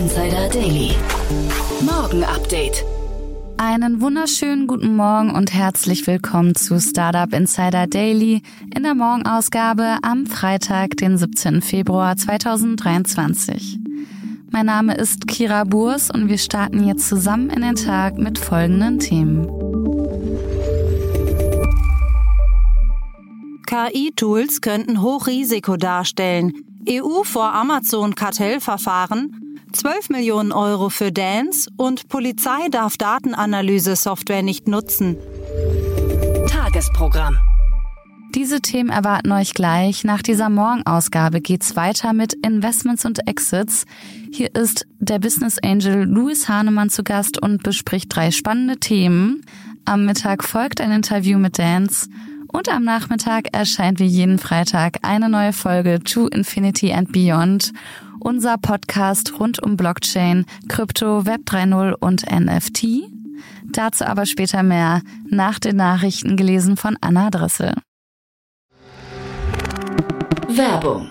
Insider Daily. Morgen Update. Einen wunderschönen guten Morgen und herzlich willkommen zu Startup Insider Daily in der Morgenausgabe am Freitag, den 17. Februar 2023. Mein Name ist Kira Burs und wir starten jetzt zusammen in den Tag mit folgenden Themen. KI-Tools könnten Hochrisiko darstellen. EU vor Amazon-Kartellverfahren, 12 Millionen Euro für Dance und Polizei darf Datenanalyse-Software nicht nutzen. Tagesprogramm. Diese Themen erwarten euch gleich. Nach dieser Morgenausgabe geht's weiter mit Investments und Exits. Hier ist der Business Angel Louis Hahnemann zu Gast und bespricht drei spannende Themen. Am Mittag folgt ein Interview mit Dance und am Nachmittag erscheint wie jeden Freitag eine neue Folge To Infinity and Beyond. Unser Podcast rund um Blockchain, Krypto, Web 3.0 und NFT. Dazu aber später mehr nach den Nachrichten gelesen von Anna Dressel. Werbung.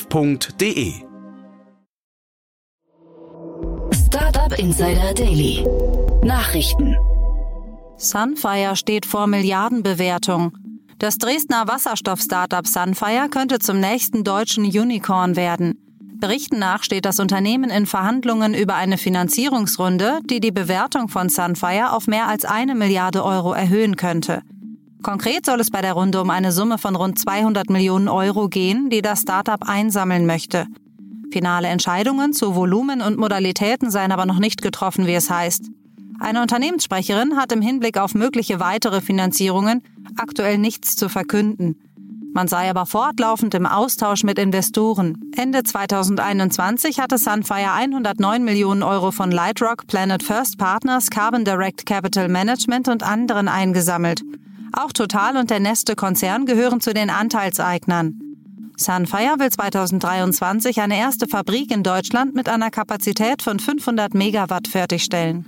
www.startup.de. Startup Insider Daily. Nachrichten. Sunfire steht vor Milliardenbewertung. Das Dresdner Wasserstoff-Startup Sunfire könnte zum nächsten deutschen Unicorn werden. Berichten nach steht das Unternehmen in Verhandlungen über eine Finanzierungsrunde, die die Bewertung von Sunfire auf mehr als eine Milliarde Euro erhöhen könnte. Konkret soll es bei der Runde um eine Summe von rund 200 Millionen Euro gehen, die das Startup einsammeln möchte. Finale Entscheidungen zu Volumen und Modalitäten seien aber noch nicht getroffen, wie es heißt. Eine Unternehmenssprecherin hat im Hinblick auf mögliche weitere Finanzierungen aktuell nichts zu verkünden. Man sei aber fortlaufend im Austausch mit Investoren. Ende 2021 hatte Sunfire 109 Millionen Euro von Lightrock, Planet First Partners, Carbon Direct Capital Management und anderen eingesammelt. Auch Total und der Neste-Konzern gehören zu den Anteilseignern. Sunfire will 2023 eine erste Fabrik in Deutschland mit einer Kapazität von 500 Megawatt fertigstellen.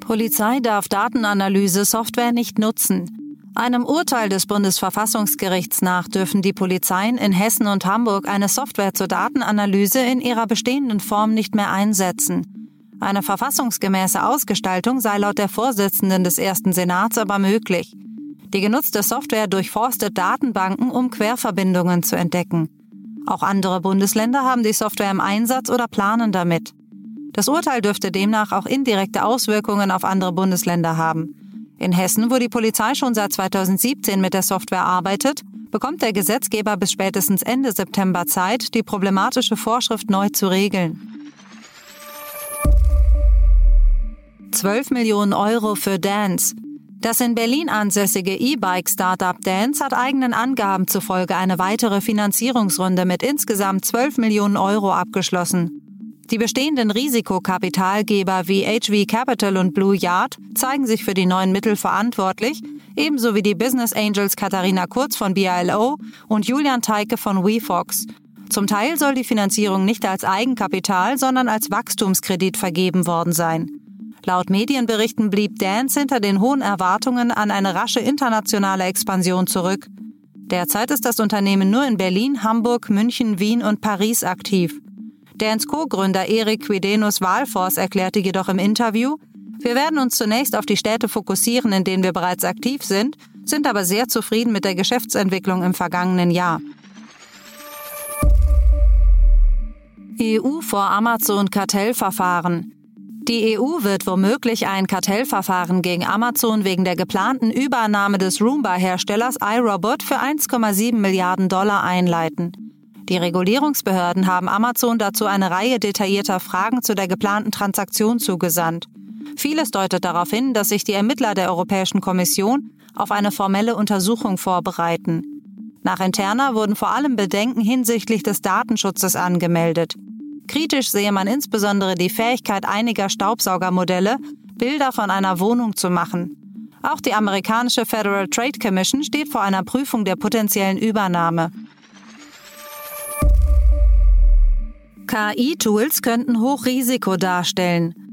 Polizei darf Datenanalyse-Software nicht nutzen. Einem Urteil des Bundesverfassungsgerichts nach dürfen die Polizeien in Hessen und Hamburg eine Software zur Datenanalyse in ihrer bestehenden Form nicht mehr einsetzen. Eine verfassungsgemäße Ausgestaltung sei laut der Vorsitzenden des ersten Senats aber möglich. Die genutzte Software durchforstet Datenbanken, um Querverbindungen zu entdecken. Auch andere Bundesländer haben die Software im Einsatz oder planen damit. Das Urteil dürfte demnach auch indirekte Auswirkungen auf andere Bundesländer haben. In Hessen, wo die Polizei schon seit 2017 mit der Software arbeitet, bekommt der Gesetzgeber bis spätestens Ende September Zeit, die problematische Vorschrift neu zu regeln. 12 Millionen Euro für Dance. Das in Berlin ansässige E-Bike-Startup Dance hat eigenen Angaben zufolge eine weitere Finanzierungsrunde mit insgesamt 12 Millionen Euro abgeschlossen. Die bestehenden Risikokapitalgeber wie HV Capital und Blue Yard zeigen sich für die neuen Mittel verantwortlich, ebenso wie die Business Angels Katharina Kurz von BILO und Julian Teike von WeFox. Zum Teil soll die Finanzierung nicht als Eigenkapital, sondern als Wachstumskredit vergeben worden sein. Laut Medienberichten blieb Dance hinter den hohen Erwartungen an eine rasche internationale Expansion zurück. Derzeit ist das Unternehmen nur in Berlin, Hamburg, München, Wien und Paris aktiv. Dance Co-Gründer Erik Quidenus Walfors erklärte jedoch im Interview, wir werden uns zunächst auf die Städte fokussieren, in denen wir bereits aktiv sind, sind aber sehr zufrieden mit der Geschäftsentwicklung im vergangenen Jahr. EU vor Amazon-Kartellverfahren. Die EU wird womöglich ein Kartellverfahren gegen Amazon wegen der geplanten Übernahme des Roomba-Herstellers iRobot für 1,7 Milliarden Dollar einleiten. Die Regulierungsbehörden haben Amazon dazu eine Reihe detaillierter Fragen zu der geplanten Transaktion zugesandt. Vieles deutet darauf hin, dass sich die Ermittler der Europäischen Kommission auf eine formelle Untersuchung vorbereiten. Nach Interna wurden vor allem Bedenken hinsichtlich des Datenschutzes angemeldet. Kritisch sehe man insbesondere die Fähigkeit einiger Staubsaugermodelle, Bilder von einer Wohnung zu machen. Auch die amerikanische Federal Trade Commission steht vor einer Prüfung der potenziellen Übernahme. KI-Tools könnten Hochrisiko darstellen.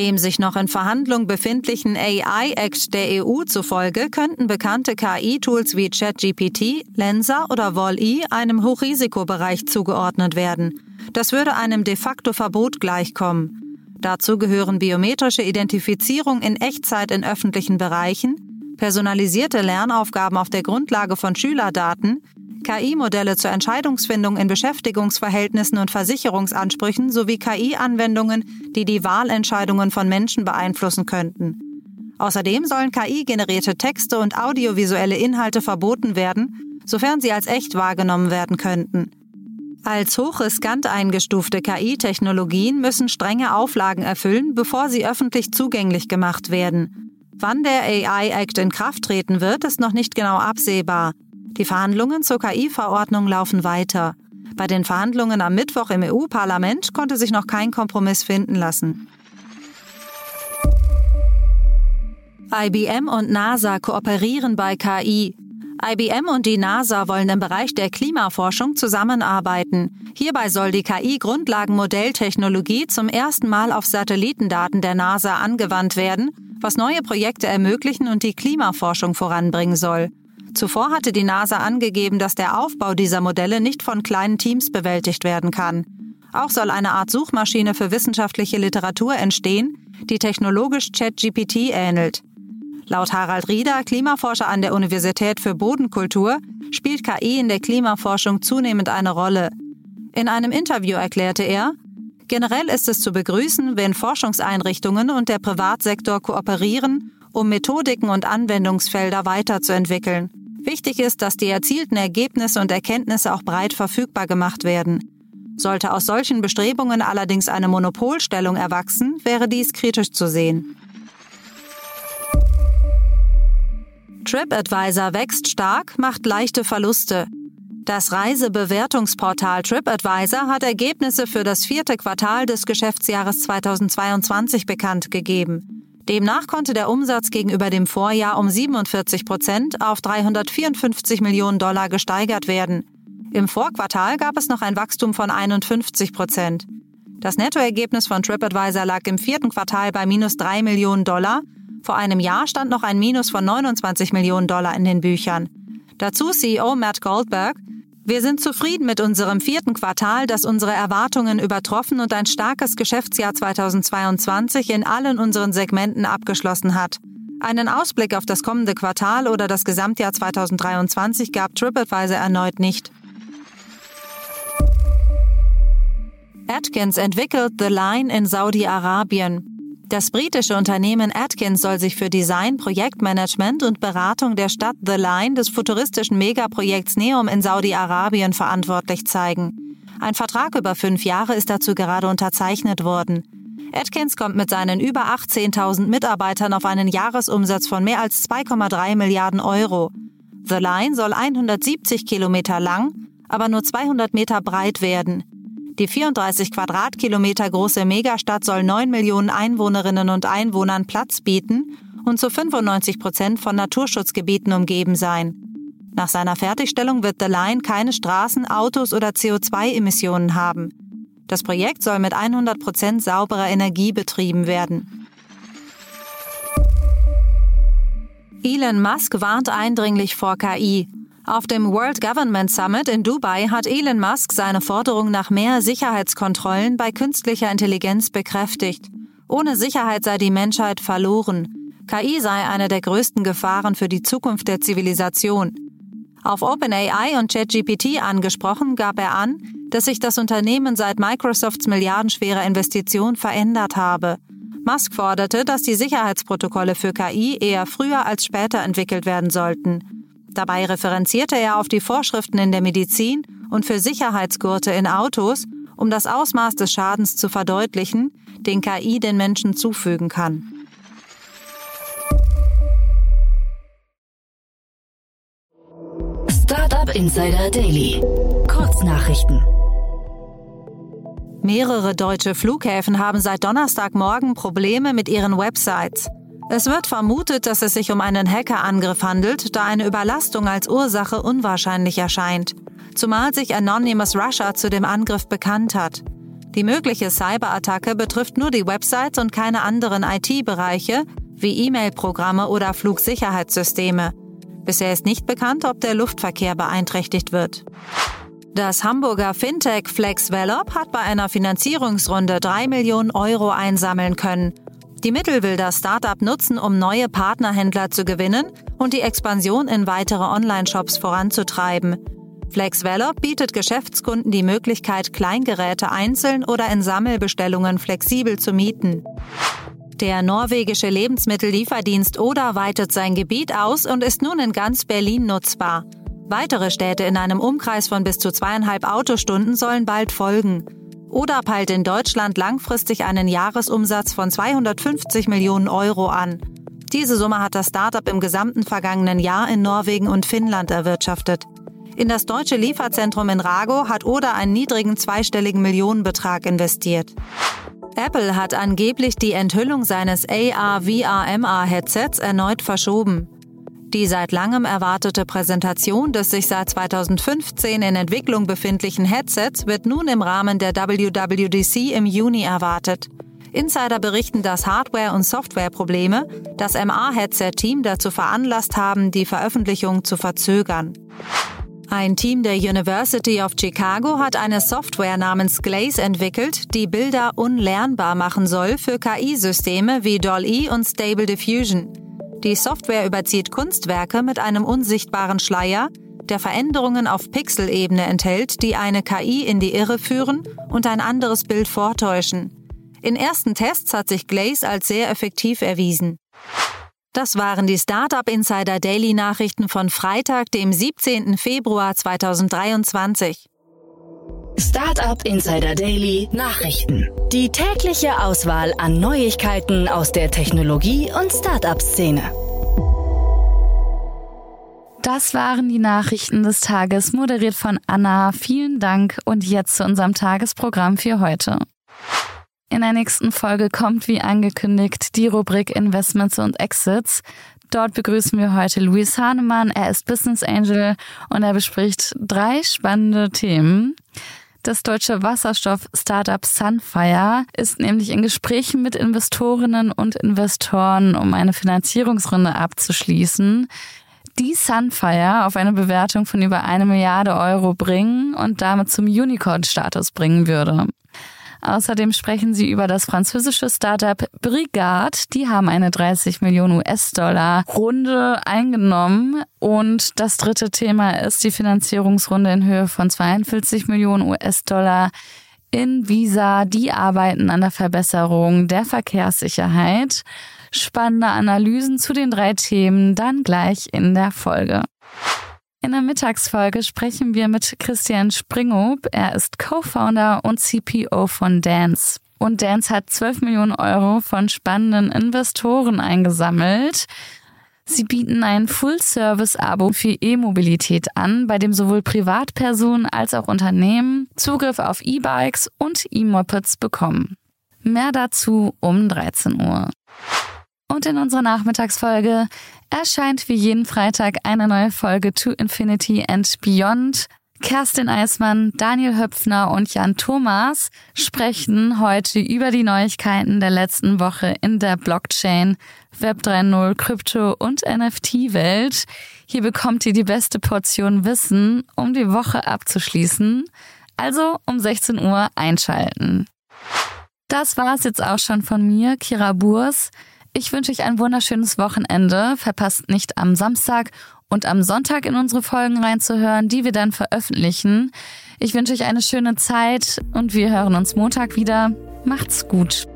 Dem sich noch in Verhandlung befindlichen AI-Act der EU zufolge könnten bekannte KI-Tools wie ChatGPT, Lensa oder Wall-E einem Hochrisikobereich zugeordnet werden. Das würde einem de facto Verbot gleichkommen. Dazu gehören biometrische Identifizierung in Echtzeit in öffentlichen Bereichen, personalisierte Lernaufgaben auf der Grundlage von Schülerdaten, KI-Modelle zur Entscheidungsfindung in Beschäftigungsverhältnissen und Versicherungsansprüchen sowie KI-Anwendungen, die die Wahlentscheidungen von Menschen beeinflussen könnten. Außerdem sollen KI-generierte Texte und audiovisuelle Inhalte verboten werden, sofern sie als echt wahrgenommen werden könnten. Als hochriskant eingestufte KI-Technologien müssen strenge Auflagen erfüllen, bevor sie öffentlich zugänglich gemacht werden. Wann der AI Act in Kraft treten wird, ist noch nicht genau absehbar. Die Verhandlungen zur KI-Verordnung laufen weiter. Bei den Verhandlungen am Mittwoch im EU-Parlament konnte sich noch kein Kompromiss finden lassen. IBM und NASA kooperieren bei KI. IBM und die NASA wollen im Bereich der Klimaforschung zusammenarbeiten. Hierbei soll die KI-Grundlagenmodelltechnologie zum ersten Mal auf Satellitendaten der NASA angewandt werden, was neue Projekte ermöglichen und die Klimaforschung voranbringen soll. Zuvor hatte die NASA angegeben, dass der Aufbau dieser Modelle nicht von kleinen Teams bewältigt werden kann. Auch soll eine Art Suchmaschine für wissenschaftliche Literatur entstehen, die technologisch ChatGPT ähnelt. Laut Harald Rieder, Klimaforscher an der Universität für Bodenkultur, spielt KI in der Klimaforschung zunehmend eine Rolle. In einem Interview erklärte er, generell ist es zu begrüßen, wenn Forschungseinrichtungen und der Privatsektor kooperieren, um Methodiken und Anwendungsfelder weiterzuentwickeln. Wichtig ist, dass die erzielten Ergebnisse und Erkenntnisse auch breit verfügbar gemacht werden. Sollte aus solchen Bestrebungen allerdings eine Monopolstellung erwachsen, wäre dies kritisch zu sehen. TripAdvisor wächst stark, macht leichte Verluste. Das Reisebewertungsportal TripAdvisor hat Ergebnisse für das vierte Quartal des Geschäftsjahres 2022 bekannt gegeben. Demnach konnte der Umsatz gegenüber dem Vorjahr um 47 Prozent auf 354 Millionen Dollar gesteigert werden. Im Vorquartal gab es noch ein Wachstum von 51 Prozent. Das Nettoergebnis von TripAdvisor lag im vierten Quartal bei minus 3 Millionen Dollar vor einem Jahr stand noch ein Minus von 29 Millionen Dollar in den Büchern. Dazu CEO Matt Goldberg, wir sind zufrieden mit unserem vierten Quartal, das unsere Erwartungen übertroffen und ein starkes Geschäftsjahr 2022 in allen unseren Segmenten abgeschlossen hat. Einen Ausblick auf das kommende Quartal oder das Gesamtjahr 2023 gab TripAdvisor erneut nicht. Atkins entwickelt The Line in Saudi-Arabien. Das britische Unternehmen Atkins soll sich für Design, Projektmanagement und Beratung der Stadt The Line des futuristischen Megaprojekts Neum in Saudi-Arabien verantwortlich zeigen. Ein Vertrag über fünf Jahre ist dazu gerade unterzeichnet worden. Atkins kommt mit seinen über 18.000 Mitarbeitern auf einen Jahresumsatz von mehr als 2,3 Milliarden Euro. The Line soll 170 Kilometer lang, aber nur 200 Meter breit werden. Die 34 Quadratkilometer große Megastadt soll 9 Millionen Einwohnerinnen und Einwohnern Platz bieten und zu 95 Prozent von Naturschutzgebieten umgeben sein. Nach seiner Fertigstellung wird The Line keine Straßen, Autos oder CO2-Emissionen haben. Das Projekt soll mit 100 Prozent sauberer Energie betrieben werden. Elon Musk warnt eindringlich vor KI. Auf dem World Government Summit in Dubai hat Elon Musk seine Forderung nach mehr Sicherheitskontrollen bei künstlicher Intelligenz bekräftigt. Ohne Sicherheit sei die Menschheit verloren. KI sei eine der größten Gefahren für die Zukunft der Zivilisation. Auf OpenAI und ChatGPT angesprochen, gab er an, dass sich das Unternehmen seit Microsofts milliardenschwerer Investition verändert habe. Musk forderte, dass die Sicherheitsprotokolle für KI eher früher als später entwickelt werden sollten. Dabei referenzierte er auf die Vorschriften in der Medizin und für Sicherheitsgurte in Autos, um das Ausmaß des Schadens zu verdeutlichen, den KI den Menschen zufügen kann. Startup Insider Daily. Kurznachrichten. Mehrere deutsche Flughäfen haben seit Donnerstagmorgen Probleme mit ihren Websites. Es wird vermutet, dass es sich um einen Hackerangriff handelt, da eine Überlastung als Ursache unwahrscheinlich erscheint. Zumal sich Anonymous Russia zu dem Angriff bekannt hat. Die mögliche Cyberattacke betrifft nur die Websites und keine anderen IT-Bereiche wie E-Mail-Programme oder Flugsicherheitssysteme. Bisher ist nicht bekannt, ob der Luftverkehr beeinträchtigt wird. Das Hamburger Fintech FlexVelop hat bei einer Finanzierungsrunde 3 Millionen Euro einsammeln können. Die Mittel will das Startup nutzen, um neue Partnerhändler zu gewinnen und die Expansion in weitere Online-Shops voranzutreiben. FlexVelop bietet Geschäftskunden die Möglichkeit, Kleingeräte einzeln oder in Sammelbestellungen flexibel zu mieten. Der norwegische Lebensmittellieferdienst Oda weitet sein Gebiet aus und ist nun in ganz Berlin nutzbar. Weitere Städte in einem Umkreis von bis zu zweieinhalb Autostunden sollen bald folgen. Oda peilt in Deutschland langfristig einen Jahresumsatz von 250 Millionen Euro an. Diese Summe hat das Startup im gesamten vergangenen Jahr in Norwegen und Finnland erwirtschaftet. In das deutsche Lieferzentrum in Rago hat Oda einen niedrigen zweistelligen Millionenbetrag investiert. Apple hat angeblich die Enthüllung seines AR-VR-MR-Headsets erneut verschoben. Die seit langem erwartete Präsentation des sich seit 2015 in Entwicklung befindlichen Headsets wird nun im Rahmen der WWDC im Juni erwartet. Insider berichten, dass Hardware- und Softwareprobleme das MA-Headset-Team dazu veranlasst haben, die Veröffentlichung zu verzögern. Ein Team der University of Chicago hat eine Software namens Glaze entwickelt, die Bilder unlernbar machen soll für KI-Systeme wie DALL-E und Stable Diffusion. Die Software überzieht Kunstwerke mit einem unsichtbaren Schleier, der Veränderungen auf Pixelebene enthält, die eine KI in die Irre führen und ein anderes Bild vortäuschen. In ersten Tests hat sich Glaze als sehr effektiv erwiesen. Das waren die Startup Insider Daily Nachrichten von Freitag, dem 17. Februar 2023. Startup Insider Daily Nachrichten. Die tägliche Auswahl an Neuigkeiten aus der Technologie- und Startup-Szene. Das waren die Nachrichten des Tages, moderiert von Anna. Vielen Dank und jetzt zu unserem Tagesprogramm für heute. In der nächsten Folge kommt, wie angekündigt, die Rubrik Investments und Exits. Dort begrüßen wir heute Luis Hahnemann. Er ist Business Angel und er bespricht drei spannende Themen. Das deutsche Wasserstoff-Startup Sunfire ist nämlich in Gesprächen mit Investorinnen und Investoren, um eine Finanzierungsrunde abzuschließen, die Sunfire auf eine Bewertung von über eine Milliarde Euro bringen und damit zum Unicorn-Status bringen würde. Außerdem sprechen sie über das französische Startup Brigade. Die haben eine 30 Millionen US-Dollar Runde eingenommen. Und das dritte Thema ist die Finanzierungsrunde in Höhe von 42 Millionen US-Dollar in Visa. Die arbeiten an der Verbesserung der Verkehrssicherheit. Spannende Analysen zu den drei Themen dann gleich in der Folge. In der Mittagsfolge sprechen wir mit Christian Springhoop. Er ist Co-Founder und CPO von Dance. Und Dance hat 12 Millionen Euro von spannenden Investoren eingesammelt. Sie bieten ein Full-Service-Abo für E-Mobilität an, bei dem sowohl Privatpersonen als auch Unternehmen Zugriff auf E-Bikes und E-Mopeds bekommen. Mehr dazu um 13 Uhr. Und in unserer Nachmittagsfolge erscheint wie jeden Freitag eine neue Folge To Infinity and Beyond. Kerstin Eismann, Daniel Höpfner und Jan Thomas sprechen heute über die Neuigkeiten der letzten Woche in der Blockchain, Web 3.0, Krypto und NFT-Welt. Hier bekommt ihr die beste Portion Wissen, um die Woche abzuschließen. Also um 16 Uhr einschalten. Das war's jetzt auch schon von mir, Kira Burs. Ich wünsche euch ein wunderschönes Wochenende. Verpasst nicht am Samstag und am Sonntag in unsere Folgen reinzuhören, die wir dann veröffentlichen. Ich wünsche euch eine schöne Zeit und wir hören uns Montag wieder. Macht's gut.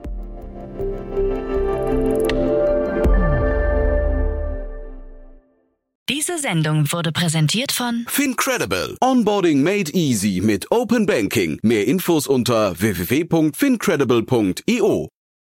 Diese Sendung wurde präsentiert von Fincredible. Onboarding made easy mit Open Banking. Mehr Infos unter www.fincredible.io.